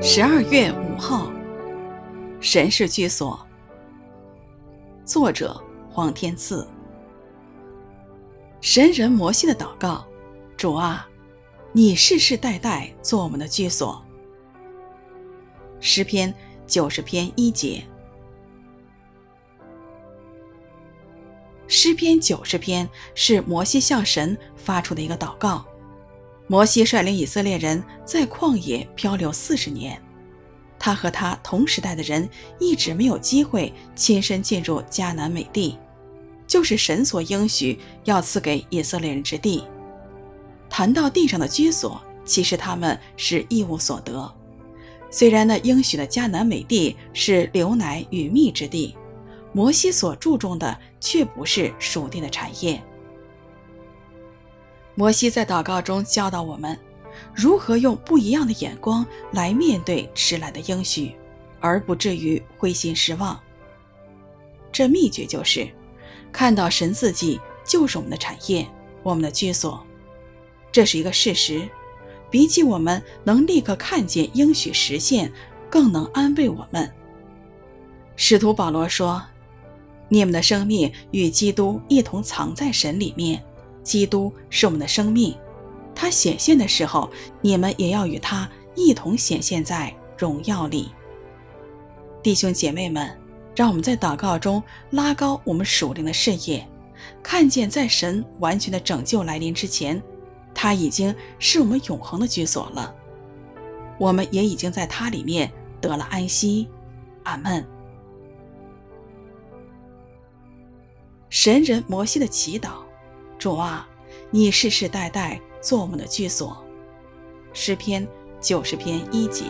十二月五号，神是居所。作者黄天赐。神人摩西的祷告：主啊，你世世代代做我们的居所。诗篇九十篇一节。诗篇九十篇是摩西向神发出的一个祷告。摩西率领以色列人在旷野漂流四十年，他和他同时代的人一直没有机会亲身进入迦南美地，就是神所应许要赐给以色列人之地。谈到地上的居所，其实他们是一无所得。虽然那应许的迦南美地是流奶与蜜之地。摩西所注重的却不是属地的产业。摩西在祷告中教导我们，如何用不一样的眼光来面对迟来的应许，而不至于灰心失望。这秘诀就是，看到神自己就是我们的产业，我们的居所。这是一个事实，比起我们能立刻看见应许实现，更能安慰我们。使徒保罗说。你们的生命与基督一同藏在神里面，基督是我们的生命，他显现的时候，你们也要与他一同显现在荣耀里。弟兄姐妹们，让我们在祷告中拉高我们属灵的视野，看见在神完全的拯救来临之前，他已经是我们永恒的居所了，我们也已经在他里面得了安息。阿门。神人摩西的祈祷：主啊你世世代代做我们的居所。诗篇九十篇一节。